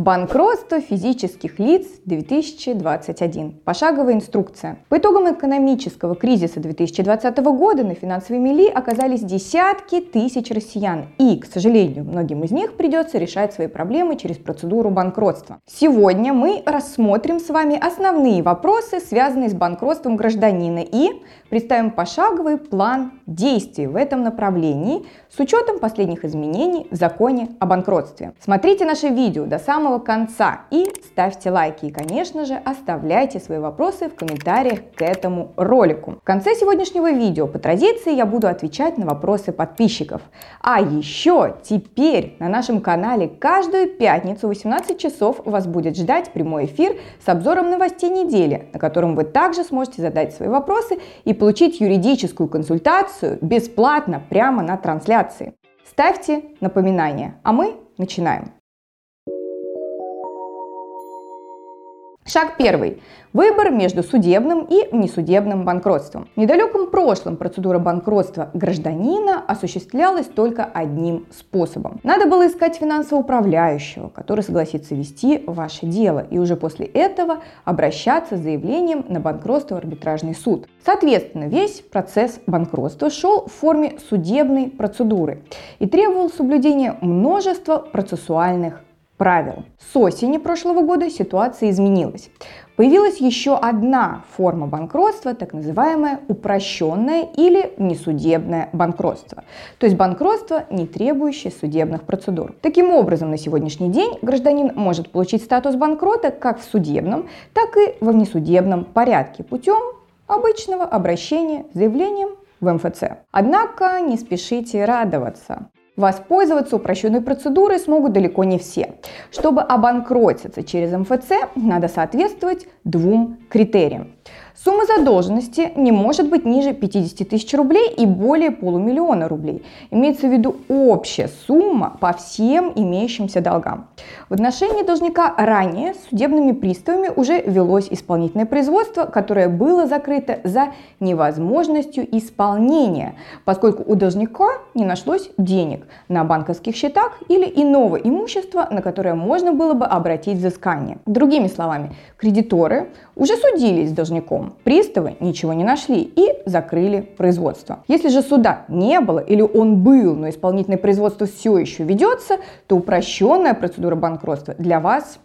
Банкротство физических лиц 2021. Пошаговая инструкция. По итогам экономического кризиса 2020 года на финансовой мели оказались десятки тысяч россиян. И, к сожалению, многим из них придется решать свои проблемы через процедуру банкротства. Сегодня мы рассмотрим с вами основные вопросы, связанные с банкротством гражданина и представим пошаговый план действий в этом направлении с учетом последних изменений в законе о банкротстве. Смотрите наше видео до самого конца и ставьте лайки. И, конечно же, оставляйте свои вопросы в комментариях к этому ролику. В конце сегодняшнего видео по традиции я буду отвечать на вопросы подписчиков. А еще теперь на нашем канале каждую пятницу в 18 часов вас будет ждать прямой эфир с обзором новостей недели, на котором вы также сможете задать свои вопросы и получить юридическую консультацию бесплатно прямо на трансляции. Ставьте напоминания, а мы начинаем. Шаг первый. Выбор между судебным и несудебным банкротством. В недалеком прошлом процедура банкротства гражданина осуществлялась только одним способом. Надо было искать финансового управляющего, который согласится вести ваше дело, и уже после этого обращаться с заявлением на банкротство в арбитражный суд. Соответственно, весь процесс банкротства шел в форме судебной процедуры и требовал соблюдения множества процессуальных правил. С осени прошлого года ситуация изменилась. Появилась еще одна форма банкротства, так называемое упрощенное или несудебное банкротство. То есть банкротство, не требующее судебных процедур. Таким образом, на сегодняшний день гражданин может получить статус банкрота как в судебном, так и во внесудебном порядке путем обычного обращения с заявлением в МФЦ. Однако не спешите радоваться. Воспользоваться упрощенной процедурой смогут далеко не все. Чтобы обанкротиться через МФЦ, надо соответствовать двум критериям. Сумма задолженности не может быть ниже 50 тысяч рублей и более полумиллиона рублей. Имеется в виду общая сумма по всем имеющимся долгам. В отношении должника ранее судебными приставами уже велось исполнительное производство, которое было закрыто за невозможностью исполнения, поскольку у должника не нашлось денег на банковских счетах или иного имущества, на которое можно было бы обратить взыскание. Другими словами, кредиторы уже судились с должником, приставы ничего не нашли и закрыли производство. Если же суда не было или он был, но исполнительное производство все еще ведется, то упрощенная процедура банкротства для вас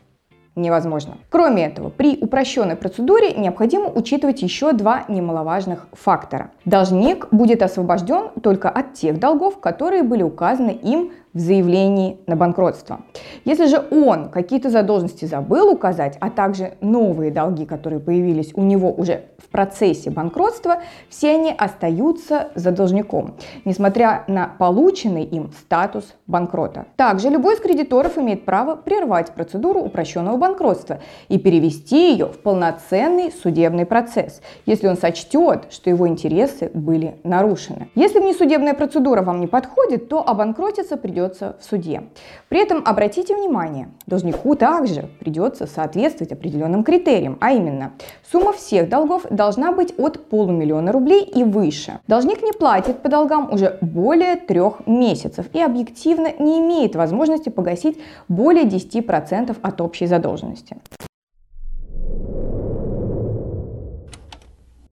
невозможно. Кроме этого, при упрощенной процедуре необходимо учитывать еще два немаловажных фактора. Должник будет освобожден только от тех долгов, которые были указаны им в заявлении на банкротство. Если же он какие-то задолженности забыл указать, а также новые долги, которые появились у него уже в процессе банкротства, все они остаются за должником, несмотря на полученный им статус банкрота. Также любой из кредиторов имеет право прервать процедуру упрощенного банкротства и перевести ее в полноценный судебный процесс, если он сочтет, что его интересы были нарушены. Если внесудебная процедура вам не подходит, то обанкротиться придется в суде. При этом обратите внимание, должнику также придется соответствовать определенным критериям, а именно сумма всех долгов должна быть от полумиллиона рублей и выше. Должник не платит по долгам уже более трех месяцев и объективно не имеет возможности погасить более 10% от общей задолженности.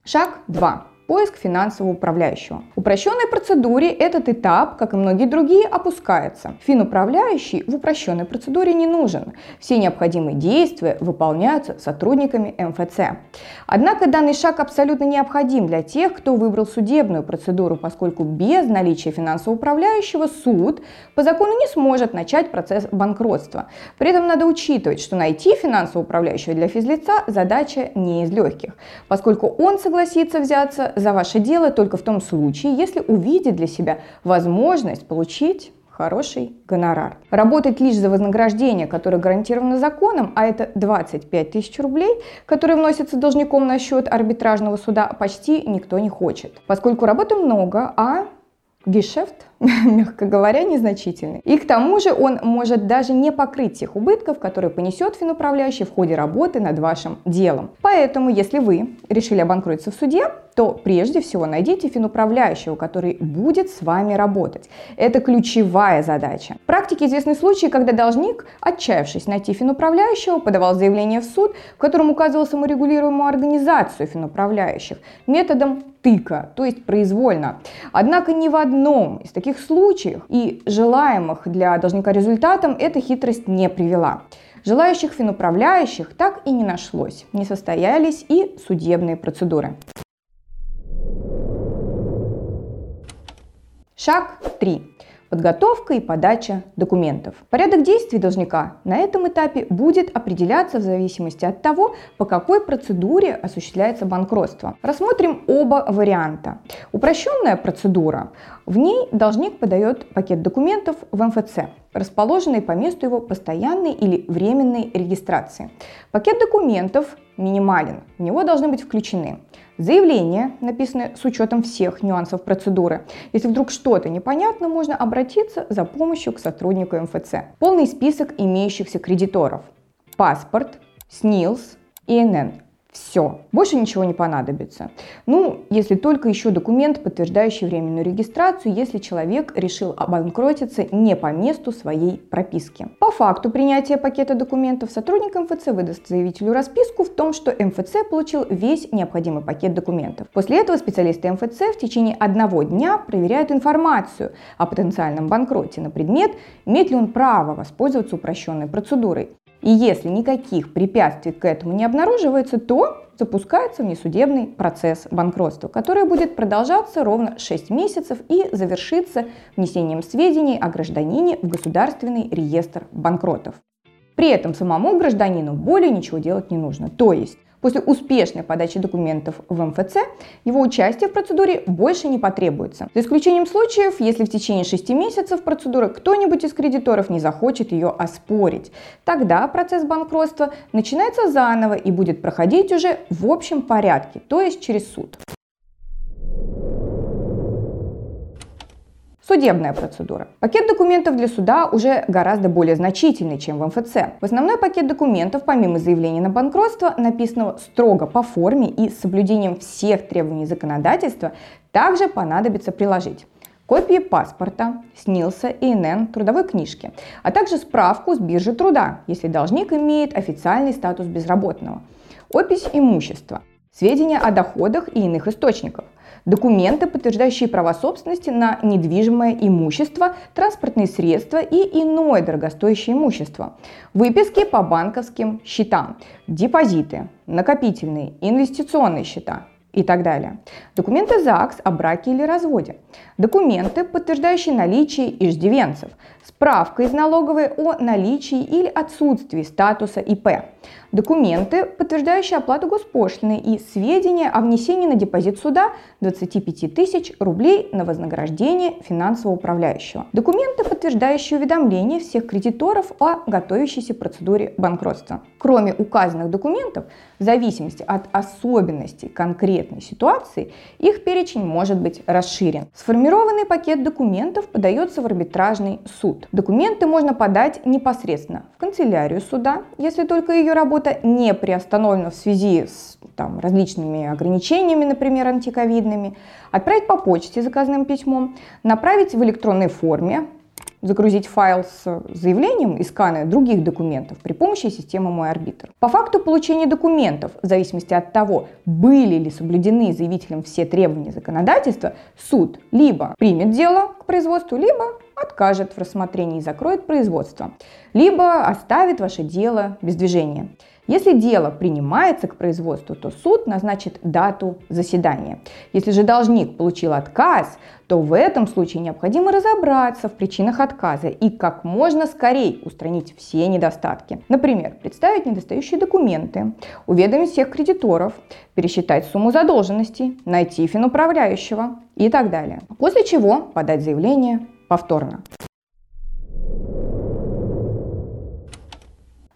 Шаг 2 поиск финансового управляющего. В упрощенной процедуре этот этап, как и многие другие, опускается. Финуправляющий в упрощенной процедуре не нужен. Все необходимые действия выполняются сотрудниками МФЦ. Однако данный шаг абсолютно необходим для тех, кто выбрал судебную процедуру, поскольку без наличия финансового управляющего суд по закону не сможет начать процесс банкротства. При этом надо учитывать, что найти финансового управляющего для физлица задача не из легких, поскольку он согласится взяться за ваше дело только в том случае, если увидит для себя возможность получить хороший гонорар. Работать лишь за вознаграждение, которое гарантировано законом, а это 25 тысяч рублей, которые вносятся должником на счет арбитражного суда, почти никто не хочет. Поскольку работы много, а гешефт мягко говоря, незначительный. И к тому же он может даже не покрыть тех убытков, которые понесет финуправляющий в ходе работы над вашим делом. Поэтому, если вы решили обанкротиться в суде, то прежде всего найдите финуправляющего, который будет с вами работать. Это ключевая задача. В практике известны случаи, когда должник, отчаявшись найти финуправляющего, подавал заявление в суд, в котором указывал саморегулируемую организацию финуправляющих методом тыка, то есть произвольно. Однако ни в одном из таких случаев и желаемых для должника результатом эта хитрость не привела. Желающих финуправляющих так и не нашлось. Не состоялись и судебные процедуры. Шаг 3. Подготовка и подача документов. Порядок действий должника на этом этапе будет определяться в зависимости от того, по какой процедуре осуществляется банкротство. Рассмотрим оба варианта. Упрощенная процедура. В ней должник подает пакет документов в МФЦ, расположенный по месту его постоянной или временной регистрации. Пакет документов минимален, в него должны быть включены Заявление написано с учетом всех нюансов процедуры. Если вдруг что-то непонятно, можно обратиться за помощью к сотруднику МФЦ. Полный список имеющихся кредиторов. Паспорт, СНИЛС, ИНН. Все, больше ничего не понадобится. Ну, если только еще документ, подтверждающий временную регистрацию, если человек решил обанкротиться не по месту своей прописки. По факту принятия пакета документов сотрудник МФЦ выдаст заявителю расписку в том, что МФЦ получил весь необходимый пакет документов. После этого специалисты МФЦ в течение одного дня проверяют информацию о потенциальном банкроте на предмет, имеет ли он право воспользоваться упрощенной процедурой. И если никаких препятствий к этому не обнаруживается, то запускается внесудебный процесс банкротства, который будет продолжаться ровно 6 месяцев и завершится внесением сведений о гражданине в Государственный реестр банкротов. При этом самому гражданину более ничего делать не нужно. То есть После успешной подачи документов в МФЦ его участие в процедуре больше не потребуется. За исключением случаев, если в течение 6 месяцев процедуры кто-нибудь из кредиторов не захочет ее оспорить. Тогда процесс банкротства начинается заново и будет проходить уже в общем порядке, то есть через суд. Судебная процедура. Пакет документов для суда уже гораздо более значительный, чем в МФЦ. В основной пакет документов, помимо заявления на банкротство, написанного строго по форме и с соблюдением всех требований законодательства, также понадобится приложить копии паспорта, СНИЛСа, ИНН, трудовой книжки, а также справку с биржи труда, если должник имеет официальный статус безработного, опись имущества, сведения о доходах и иных источниках, документы, подтверждающие права собственности на недвижимое имущество, транспортные средства и иное дорогостоящее имущество, выписки по банковским счетам, депозиты, накопительные, инвестиционные счета, и так далее. Документы ЗАГС о браке или разводе. Документы, подтверждающие наличие иждивенцев. Справка из налоговой о наличии или отсутствии статуса ИП документы, подтверждающие оплату госпошлины и сведения о внесении на депозит суда 25 тысяч рублей на вознаграждение финансового управляющего. Документы, подтверждающие уведомление всех кредиторов о готовящейся процедуре банкротства. Кроме указанных документов, в зависимости от особенностей конкретной ситуации, их перечень может быть расширен. Сформированный пакет документов подается в арбитражный суд. Документы можно подать непосредственно в канцелярию суда, если только ее работа работа не приостановлена в связи с там, различными ограничениями, например, антиковидными, отправить по почте заказным письмом, направить в электронной форме, загрузить файл с заявлением и сканы других документов при помощи системы «Мой арбитр». По факту получения документов, в зависимости от того, были ли соблюдены заявителем все требования законодательства, суд либо примет дело к производству, либо откажет в рассмотрении и закроет производство, либо оставит ваше дело без движения. Если дело принимается к производству, то суд назначит дату заседания. Если же должник получил отказ, то в этом случае необходимо разобраться в причинах отказа и как можно скорее устранить все недостатки. Например, представить недостающие документы, уведомить всех кредиторов, пересчитать сумму задолженности, найти финуправляющего и так далее. После чего подать заявление повторно.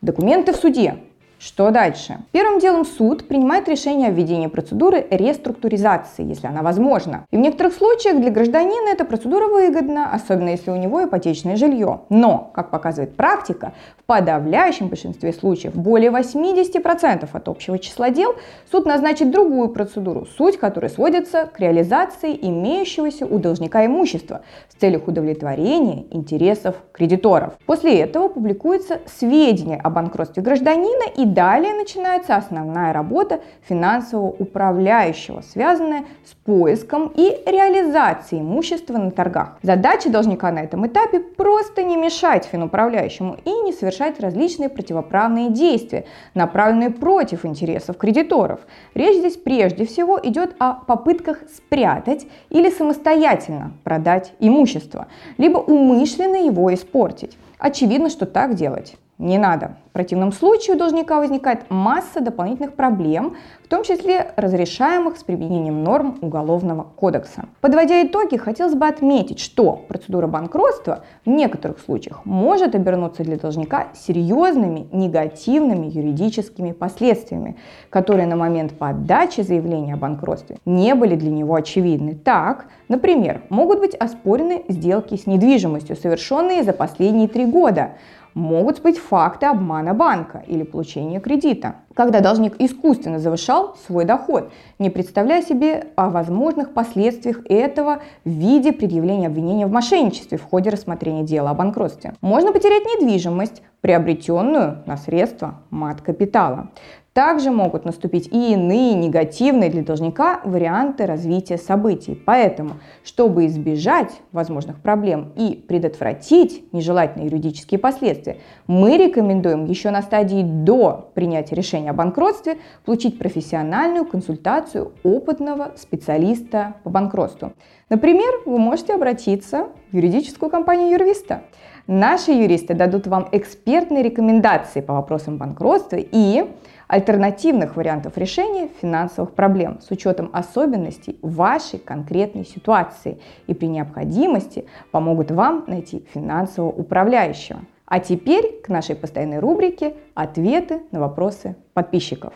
Документы в суде. Что дальше? Первым делом суд принимает решение о введении процедуры реструктуризации, если она возможна. И в некоторых случаях для гражданина эта процедура выгодна, особенно если у него ипотечное жилье. Но, как показывает практика, в подавляющем большинстве случаев, более 80% от общего числа дел, суд назначит другую процедуру, суть которой сводится к реализации имеющегося у должника имущества с целью удовлетворения интересов кредиторов. После этого публикуется сведения о банкротстве гражданина и далее начинается основная работа финансового управляющего, связанная с поиском и реализацией имущества на торгах. Задача должника на этом этапе просто не мешать финуправляющему и не совершать различные противоправные действия, направленные против интересов кредиторов. Речь здесь прежде всего идет о попытках спрятать или самостоятельно продать имущество, либо умышленно его испортить. Очевидно, что так делать не надо. В противном случае у должника возникает масса дополнительных проблем, в том числе разрешаемых с применением норм Уголовного кодекса. Подводя итоги, хотелось бы отметить, что процедура банкротства в некоторых случаях может обернуться для должника серьезными негативными юридическими последствиями, которые на момент подачи заявления о банкротстве не были для него очевидны. Так, например, могут быть оспорены сделки с недвижимостью, совершенные за последние три года, могут быть факты обмана банка или получения кредита, когда должник искусственно завышал свой доход, не представляя себе о возможных последствиях этого в виде предъявления обвинения в мошенничестве в ходе рассмотрения дела о банкротстве. Можно потерять недвижимость, приобретенную на средства мат-капитала. Также могут наступить и иные негативные для должника варианты развития событий. Поэтому, чтобы избежать возможных проблем и предотвратить нежелательные юридические последствия, мы рекомендуем еще на стадии до принятия решения о банкротстве получить профессиональную консультацию опытного специалиста по банкротству. Например, вы можете обратиться в юридическую компанию Юрвиста. Наши юристы дадут вам экспертные рекомендации по вопросам банкротства и альтернативных вариантов решения финансовых проблем с учетом особенностей вашей конкретной ситуации и при необходимости помогут вам найти финансового управляющего. А теперь к нашей постоянной рубрике «Ответы на вопросы подписчиков».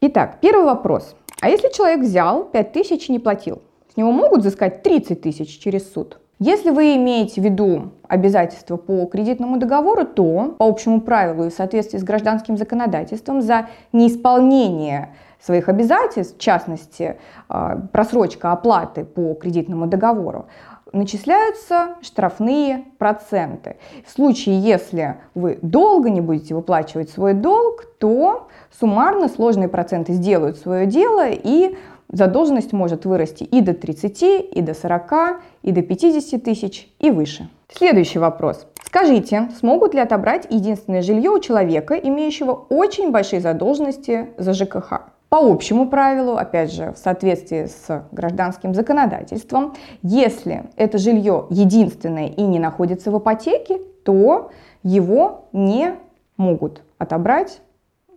Итак, первый вопрос. А если человек взял 5000 и не платил, с него могут взыскать 30 тысяч через суд? Если вы имеете в виду обязательства по кредитному договору, то по общему правилу и в соответствии с гражданским законодательством за неисполнение своих обязательств, в частности, а, просрочка оплаты по кредитному договору, начисляются штрафные проценты. В случае, если вы долго не будете выплачивать свой долг, то суммарно сложные проценты сделают свое дело и задолженность может вырасти и до 30, и до 40, и до 50 тысяч, и выше. Следующий вопрос. Скажите, смогут ли отобрать единственное жилье у человека, имеющего очень большие задолженности за ЖКХ? По общему правилу, опять же, в соответствии с гражданским законодательством, если это жилье единственное и не находится в ипотеке, то его не могут отобрать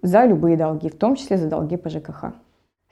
за любые долги, в том числе за долги по ЖКХ.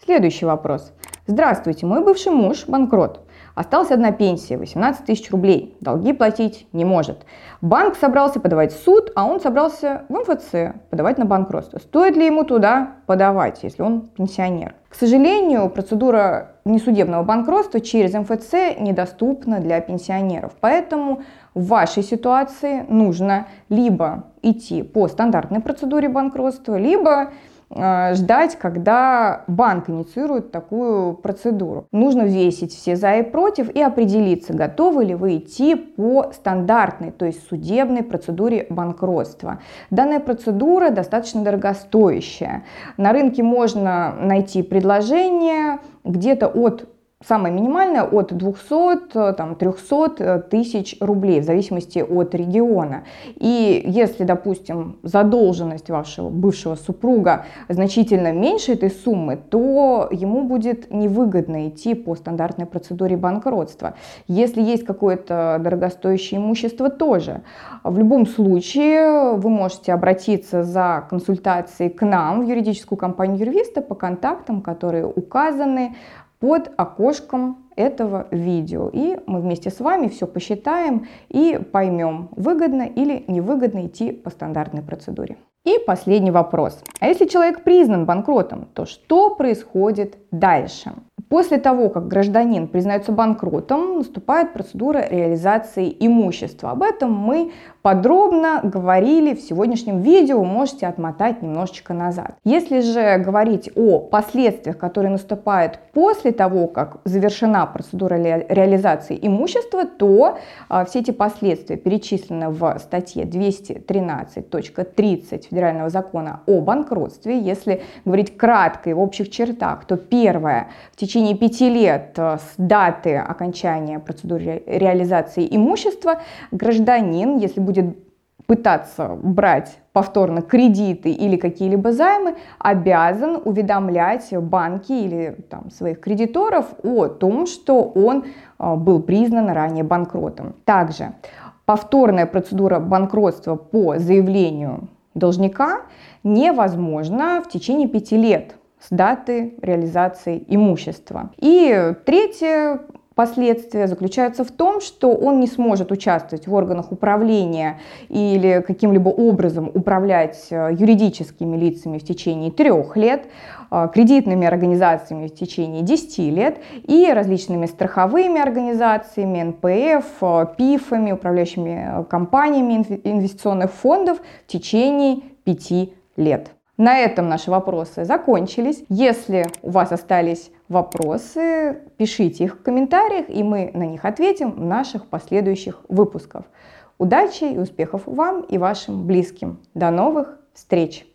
Следующий вопрос. Здравствуйте, мой бывший муж банкрот. Осталась одна пенсия, 18 тысяч рублей. Долги платить не может. Банк собрался подавать в суд, а он собрался в МФЦ подавать на банкротство. Стоит ли ему туда подавать, если он пенсионер? К сожалению, процедура несудебного банкротства через МФЦ недоступна для пенсионеров. Поэтому в вашей ситуации нужно либо идти по стандартной процедуре банкротства, либо ждать, когда банк инициирует такую процедуру. Нужно взвесить все за и против и определиться, готовы ли вы идти по стандартной, то есть судебной процедуре банкротства. Данная процедура достаточно дорогостоящая. На рынке можно найти предложение где-то от самое минимальное от 200, там, 300 э, тысяч рублей в зависимости от региона. И если, допустим, задолженность вашего бывшего супруга значительно меньше этой суммы, то ему будет невыгодно идти по стандартной процедуре банкротства. Если есть какое-то дорогостоящее имущество, тоже. В любом случае вы можете обратиться за консультацией к нам в юридическую компанию юрвиста по контактам, которые указаны под окошком этого видео. И мы вместе с вами все посчитаем и поймем, выгодно или невыгодно идти по стандартной процедуре. И последний вопрос. А если человек признан банкротом, то что происходит дальше? После того, как гражданин признается банкротом, наступает процедура реализации имущества. Об этом мы подробно говорили в сегодняшнем видео, можете отмотать немножечко назад. Если же говорить о последствиях, которые наступают после того, как завершена процедура реализации имущества, то а, все эти последствия перечислены в статье 213.30 Федерального закона о банкротстве. Если говорить кратко и в общих чертах, то первое, в течение течение пяти лет э, с даты окончания процедуры реализации имущества гражданин, если будет пытаться брать повторно кредиты или какие-либо займы, обязан уведомлять банки или там, своих кредиторов о том, что он э, был признан ранее банкротом. Также повторная процедура банкротства по заявлению должника невозможна в течение пяти лет с даты реализации имущества. И третье последствия заключаются в том, что он не сможет участвовать в органах управления или каким-либо образом управлять э, юридическими лицами в течение трех лет, э, кредитными организациями в течение 10 лет и различными страховыми организациями, НПФ, э, ПИФами, управляющими компаниями инвестиционных фондов в течение 5 лет. На этом наши вопросы закончились. Если у вас остались вопросы, пишите их в комментариях, и мы на них ответим в наших последующих выпусках. Удачи и успехов вам и вашим близким. До новых встреч!